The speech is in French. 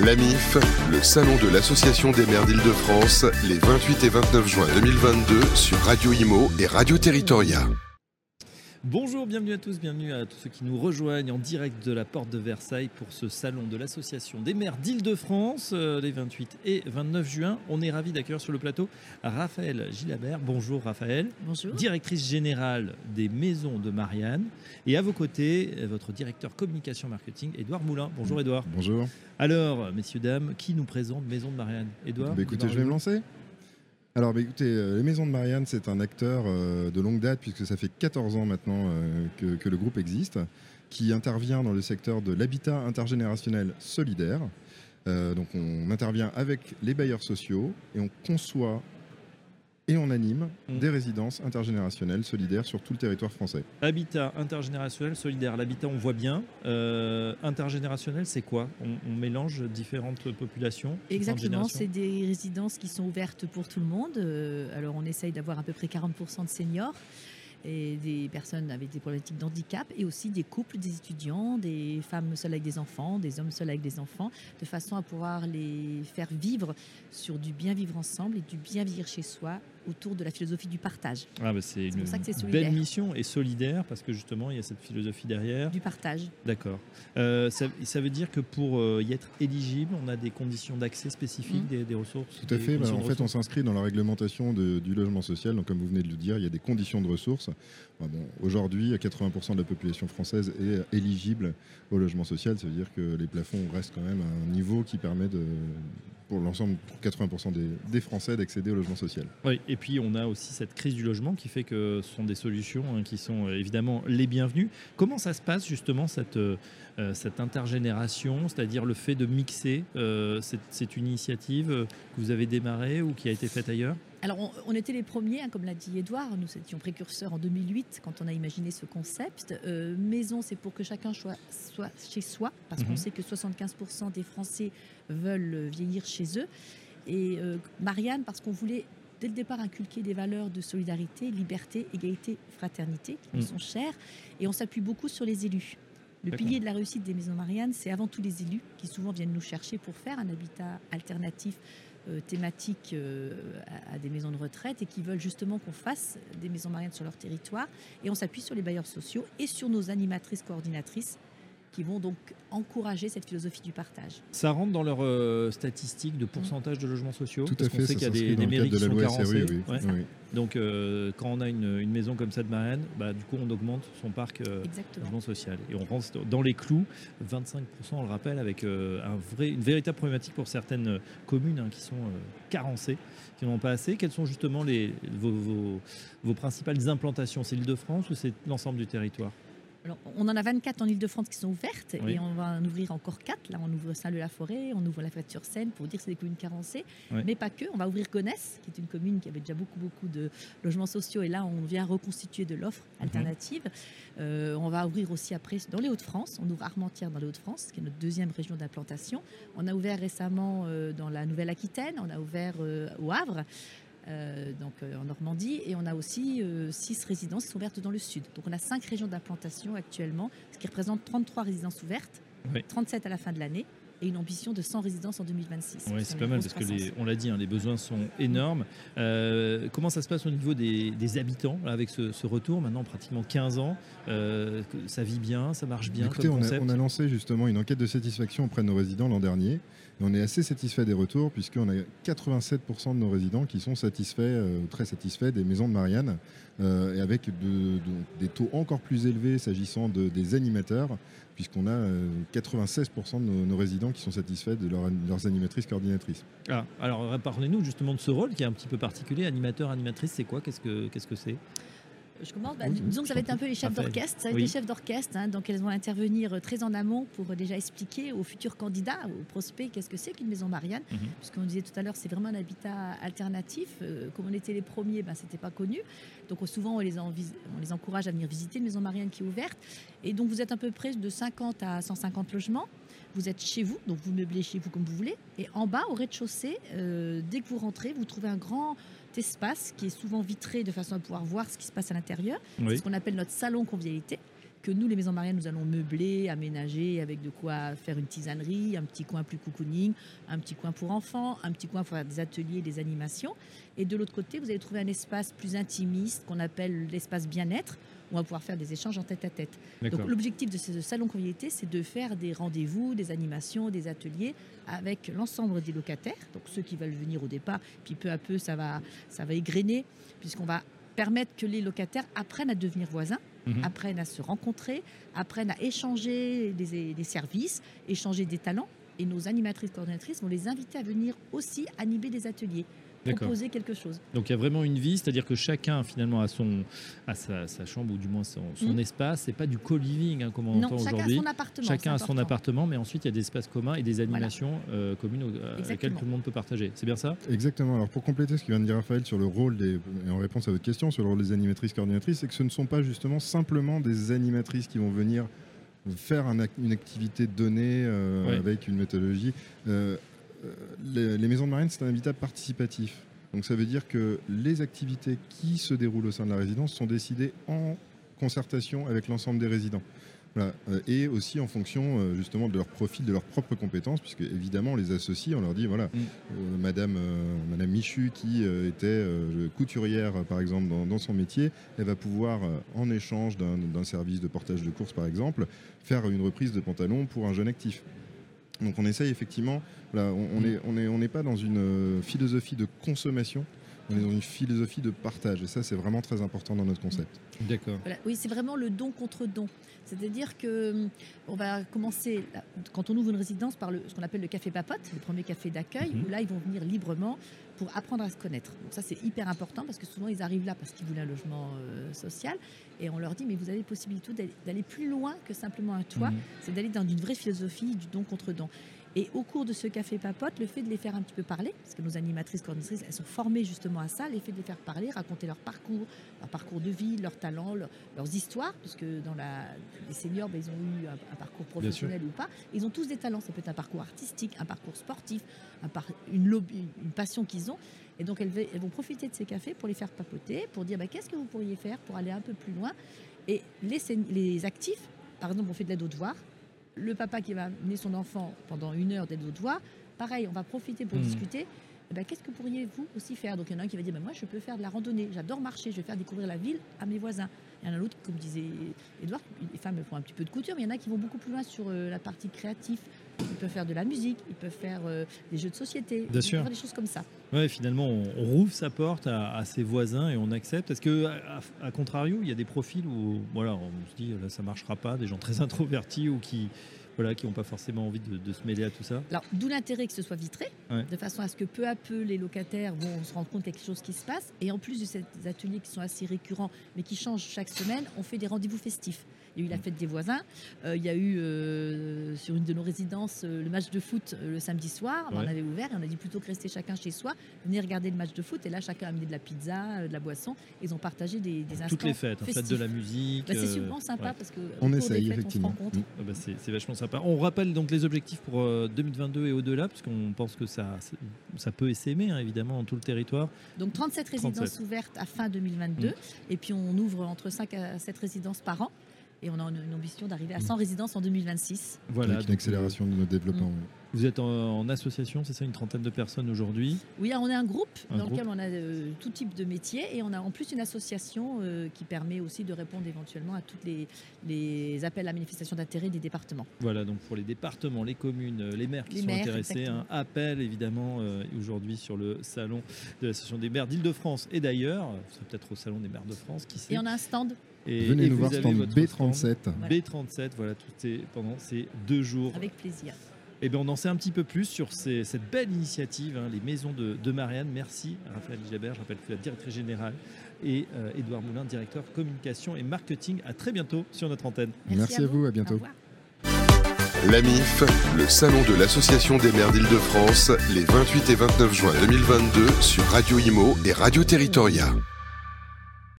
L'AMIF, le salon de l'Association des maires d'Île-de-France, les 28 et 29 juin 2022 sur Radio Imo et Radio Territoria. Bonjour, bienvenue à tous, bienvenue à tous ceux qui nous rejoignent en direct de la porte de Versailles pour ce salon de l'Association des maires d'Île-de-France, euh, les 28 et 29 juin. On est ravis d'accueillir sur le plateau Raphaël Gilabert. Bonjour Raphaël. Bonjour. Directrice générale des Maisons de Marianne. Et à vos côtés, euh, votre directeur communication marketing, Édouard Moulin. Bonjour Édouard. Bonjour. Alors, messieurs, dames, qui nous présente Maison de Marianne? Édouard Bah, écoutez, je vais me lancer. Alors, bah, écoutez, euh, les Maisons de Marianne, c'est un acteur euh, de longue date, puisque ça fait 14 ans maintenant euh, que, le groupe existe, qui intervient dans le secteur de l'habitat intergénérationnel solidaire. Donc, on intervient avec les bailleurs sociaux et on conçoit et on anime Mm. des résidences intergénérationnelles solidaires sur tout le territoire français. Habitat intergénérationnel solidaire. L'habitat, on voit bien. Euh, intergénérationnel, c'est quoi? On, on mélange différentes populations Exactement, c'est des résidences qui sont ouvertes pour tout le monde. Euh, alors on essaye d'avoir à peu près 40% de seniors et des personnes avec des problématiques d'handicap et aussi des couples, des étudiants, des femmes seules avec des enfants, des hommes seuls avec des enfants, de façon à pouvoir les faire vivre sur du bien vivre ensemble et du bien vivre chez soi autour de la philosophie du partage. Ah, bah, c'est pour une ça que c'est belle solidaire. mission et solidaire parce que justement, il y a cette philosophie derrière. Du partage. D'accord. Euh, ça, ça veut dire que pour euh, y être éligible, on a des conditions d'accès spécifiques, Mm. des, des ressources Tout à fait. bah, en fait, on s'inscrit dans la réglementation de- du logement social. Donc, comme vous venez de le dire, il y a des conditions de ressources. Bah, bon, Aujourd'hui, 80% de la population française est éligible au logement social. Ça veut dire que les plafonds restent quand même à un niveau qui permet de, pour l'ensemble, pour 80% des, Français, d'accéder au logement social. Oui, et puis on a aussi cette crise du logement qui fait que ce sont des solutions hein, qui sont euh, évidemment les bienvenues. Comment ça se passe justement cette, euh, euh, cette intergénération, c'est-à-dire le fait de mixer euh, cette, cette initiative que vous avez démarrée ou qui a été faite ailleurs? Alors, on, on était les premiers, hein, comme l'a dit Edouard. Nous étions précurseurs en 2008 quand on a imaginé ce concept. Euh, maison, c'est pour que chacun soit, soit chez soi, parce Mhm. qu'on sait que 75% des Français veulent vieillir chez eux. Et euh, Marianne, parce qu'on voulait dès le départ inculquer des valeurs de solidarité, liberté, égalité, fraternité, qui nous Mhm. sont chères. Et on s'appuie beaucoup sur les élus. Le pilier de la réussite des maisons Marianne, c'est avant tout les élus qui souvent viennent nous chercher pour faire un habitat alternatif thématiques euh, à, des maisons de retraite et qui veulent justement qu'on fasse des maisons Marianne sur leur territoire. Et on s'appuie sur les bailleurs sociaux et sur nos animatrices coordinatrices qui vont donc encourager cette philosophie du partage. Ça rentre dans leurs euh, statistiques de pourcentage de logements sociaux? Tout Parce à qu'on fait. sait Ça qu'il y a des, des mairies qui de la sont carencées. Oui. Ouais. Oui. Donc euh, quand on a une, une maison comme ça de Marianne, bah, du coup on augmente son parc euh, logement social. Et on rentre dans les clous, 25%, on le rappelle, avec euh, un vrai, une véritable problématique pour certaines euh, communes hein, qui sont euh, carencées, qui n'en ont pas assez. Quelles sont justement les, vos, vos- vos principales implantations? C'est l'Île-de-France ou c'est l'ensemble du territoire? Alors, on en a 24 en Ile-de-France qui sont ouvertes Oui. et on va en ouvrir encore 4. Là, on ouvre Saint-Leu-la-Forêt, on ouvre la sur seine pour dire que c'est des communes carencées. Oui. Mais pas que. On va ouvrir Gonesse, qui est une commune qui avait déjà beaucoup, beaucoup de logements sociaux. Et là, on vient reconstituer de l'offre Mhm. alternative. Euh, on va ouvrir aussi après dans les Hauts-de-France. On ouvre Armentières dans les Hauts-de-France, qui est notre deuxième région d'implantation. On a ouvert récemment euh, dans la Nouvelle-Aquitaine. On a ouvert euh, au Havre. Euh, donc euh, en Normandie, et on a aussi euh, six résidences ouvertes dans le sud. Donc on a cinq régions d'implantation actuellement, ce qui représente 33 résidences ouvertes, Oui. 37 à la fin de l'année, et une ambition de 100 résidences en 2026. Oui, c'est pas mal parce que les, on l'a dit, hein, les besoins sont énormes. Euh, comment ça se passe au niveau des, des habitants là, avec ce, ce retour maintenant pratiquement 15 ans euh, Ça vit bien, ça marche bien Écoutez, comme on a, concept on a lancé justement une enquête de satisfaction auprès de nos résidents l'an dernier. Et on est assez satisfait des retours puisqu'on a 87% de nos résidents qui sont satisfaits, euh, très satisfaits des maisons de Marianne et avec de- de- des taux encore plus élevés s'agissant de- des animateurs puisqu'on a euh, 96% de nos, résidents qui sont satisfaits de leur- leurs animatrices coordinatrices. Ah, alors parlez-nous justement de ce rôle qui est un petit peu particulier. Animateur, animatrice, c'est quoi? Qu'est-ce que qu'est-ce que c'est? Je commence. Bah, disons que ça va être un peu les chefs d'orchestre. Ça va être Oui. les chefs d'orchestre. hein, donc elles vont intervenir euh, très en amont pour euh, déjà expliquer aux futurs candidats, aux prospects, qu'est-ce que c'est qu'une maison Marianne. Mhm. Puisqu'on disait tout à l'heure, c'est vraiment un habitat alternatif. Euh, comme on était les premiers, ben, c'était pas connu. Donc souvent, on les, on les encourage à venir visiter une maison Marianne qui est ouverte. Et donc vous êtes à peu près de 50 à 150 logements. Vous êtes chez vous, donc vous meublez chez vous comme vous voulez. Et en bas, au rez-de-chaussée, euh, dès que vous rentrez, vous trouvez un grand espace qui est souvent vitré de façon à pouvoir voir ce qui se passe à l'intérieur. C'est ce qu'on appelle notre salon convivialité. Que nous, les maisons mariales, nous allons meubler, aménager avec de quoi faire une tisanerie, un petit coin plus cocooning, un petit coin pour enfants, un petit coin pour faire des ateliers, des animations. Et de l'autre côté, vous allez trouver un espace plus intimiste qu'on appelle l'espace bien-être, où on va pouvoir faire des échanges en tête-à-tête. Donc l'objectif de ce salon convivialité, c'est de faire des rendez-vous, des animations, des ateliers avec l'ensemble des locataires, donc ceux qui veulent venir au départ, puis peu à peu, ça va, ça va égrener, puisqu'on va permettre que les locataires apprennent à devenir voisins, mhm. apprennent à se rencontrer, apprennent à échanger des, services, échanger des talents. Et nos animatrices coordinatrices vont les inviter à venir aussi animer des ateliers proposer quelque chose. Donc il y a vraiment une vie, c'est-à-dire que chacun finalement a, son, a sa, chambre ou du moins son, son mm. espace. C'est pas du co-living hein, comme on entend aujourd'hui. Chacun a son appartement. Chacun a son appartement, mais ensuite il y a des espaces communs et des animations euh, communes avec lesquelles tout le monde peut partager. C'est bien ça? Exactement. Alors pour compléter ce que vient de dire Raphaël sur le rôle des, et en réponse à votre question sur le rôle des animatrices coordinatrices, c'est que ce ne sont pas justement simplement des animatrices qui vont venir faire une activité donnée euh, avec une méthodologie. Euh, les, maisons de marine, c'est un habitat participatif. Donc ça veut dire que les activités qui se déroulent au sein de la résidence sont décidées en concertation avec l'ensemble des résidents. Euh, et aussi en fonction euh, justement de leur profil, de leurs propres compétences, puisque évidemment on les associe, on leur dit voilà, mm. euh, Madame, Madame Michu qui était couturière par exemple dans, dans, son métier, elle va pouvoir en échange d'un service de portage de course par exemple, faire une reprise de pantalon pour un jeune actif. Donc on essaye effectivement, on n'est on est, pas dans une euh, philosophie de consommation, on est dans une philosophie de partage. Et ça, c'est vraiment très important dans notre concept. D'accord. Oui, c'est vraiment le don contre don. C'est-à-dire que hum, on va commencer, quand on ouvre une résidence, par le, ce qu'on appelle le café papote, le premier café d'accueil, mhm. où là, ils vont venir librement pour apprendre à se connaître. Donc ça, c'est hyper important parce que souvent, ils arrivent là parce qu'ils voulaient un logement euh, social. Et on leur dit, mais vous avez possibilité d'aller plus loin que simplement un toit. Mhm. C'est d'aller dans une vraie philosophie du don contre don. Et au cours de ce café papote, le fait de les faire un petit peu parler, parce que nos animatrices coordinatrices, elles sont formées justement à ça, l'effet de les faire parler, raconter leur parcours, leur parcours de vie, leurs talents, leurs histoires, parce que dans la, les seniors, ben, ils ont eu un, parcours professionnel ou pas. Ils ont tous des talents. Ça peut être un parcours artistique, un parcours sportif, un une, lobby, une passion qu'ils ont. Et donc, elles, vont profiter de ces cafés pour les faire papoter, pour dire ben, qu'est-ce que vous pourriez faire pour aller un peu plus loin? Et les, les actifs, par exemple, on fait de l'aide aux devoirs le papa qui va amener son enfant pendant une heure d'aide aux devoirs, pareil, on va profiter pour hmm. discuter. Eh ben, qu'est-ce que pourriez-vous aussi faire? Donc il y en a un qui va dire, ben, moi je peux faire de la randonnée, j'adore marcher, je vais faire découvrir la ville à mes voisins. Il y en a un autre, comme disait Edouard, les femmes font un petit peu de couture, mais il y en a qui vont beaucoup plus loin sur euh, la partie créative. Ils peuvent faire de la musique, ils peuvent faire euh, des jeux de société, Bien sûr. faire des choses comme ça. Ouais, finalement, on, rouvre sa porte à, ses voisins et on accepte. Est-ce que, à, contrario, il y a des profils où, voilà, on se dit, là, ça marchera pas, des gens très introvertis ou qui voilà, qui n'ont pas forcément envie de, se mêler à tout ça? Alors, d'où l'intérêt que ce soit vitré, de façon à ce que peu à peu les locataires vont se rendre compte qu'il y a quelque chose qui se passe. Et en plus de ces ateliers qui sont assez récurrents, mais qui changent chaque semaine, on fait des rendez-vous festifs. Il y a eu la fête des voisins. Euh, il y a eu euh, sur une de nos résidences euh, le match de foot le samedi soir. On avait ouvert et on a dit plutôt que rester chacun chez soi, venir regarder le match de foot. Et là, chacun a amené de la pizza, de la boisson. Ils ont partagé des, des instants. Toutes les fêtes, en fait, de la musique. Bah, c'est super sympa parce que on essaye effectivement. On se ah bah, c'est vachement sympa. On rappelle donc les objectifs pour 2022 et au-delà, puisqu'on pense que ça, ça peut essaimer hein, évidemment dans tout le territoire. Donc 37 résidences ouvertes à fin 2022. Mm. Et puis on ouvre entre 5 à 7 résidences par an et on a une, ambition d'arriver à 100 résidences en 2026. Voilà. Avec une accélération de notre développement. Mm. Vous êtes en, association, c'est ça, une trentaine de personnes aujourd'hui? Oui, on est un groupe dans lequel on a euh, tout type de métiers et on a en plus une association euh, qui permet aussi de répondre éventuellement à tous les, appels à manifestation d'intérêt des départements. Voilà, donc pour les départements, les communes, euh, les maires qui sont intéressés, un appel évidemment aujourd'hui sur le salon de l'association des maires d'Île-de-France et d'ailleurs, c'est peut-être au salon des maires de France qui sait? Et on a un stand et, Venez nous voir, stand B37. B37, voilà, tout est pendant ces deux jours. Avec plaisir. Et eh bien, on en sait un petit peu plus sur cette belle initiative, hein, les maisons de, Marianne. Merci Raphaël Gilbert, je rappelle que la directrice générale, et Edouard euh, Moulin, directeur communication et marketing. À très bientôt sur notre antenne. Merci, à, vous. à bientôt. L'AMIF, le salon de l'Association des maires d'Île-de-France, les 28 et 29 juin 2022 sur Radio Imo et Radio Territoria.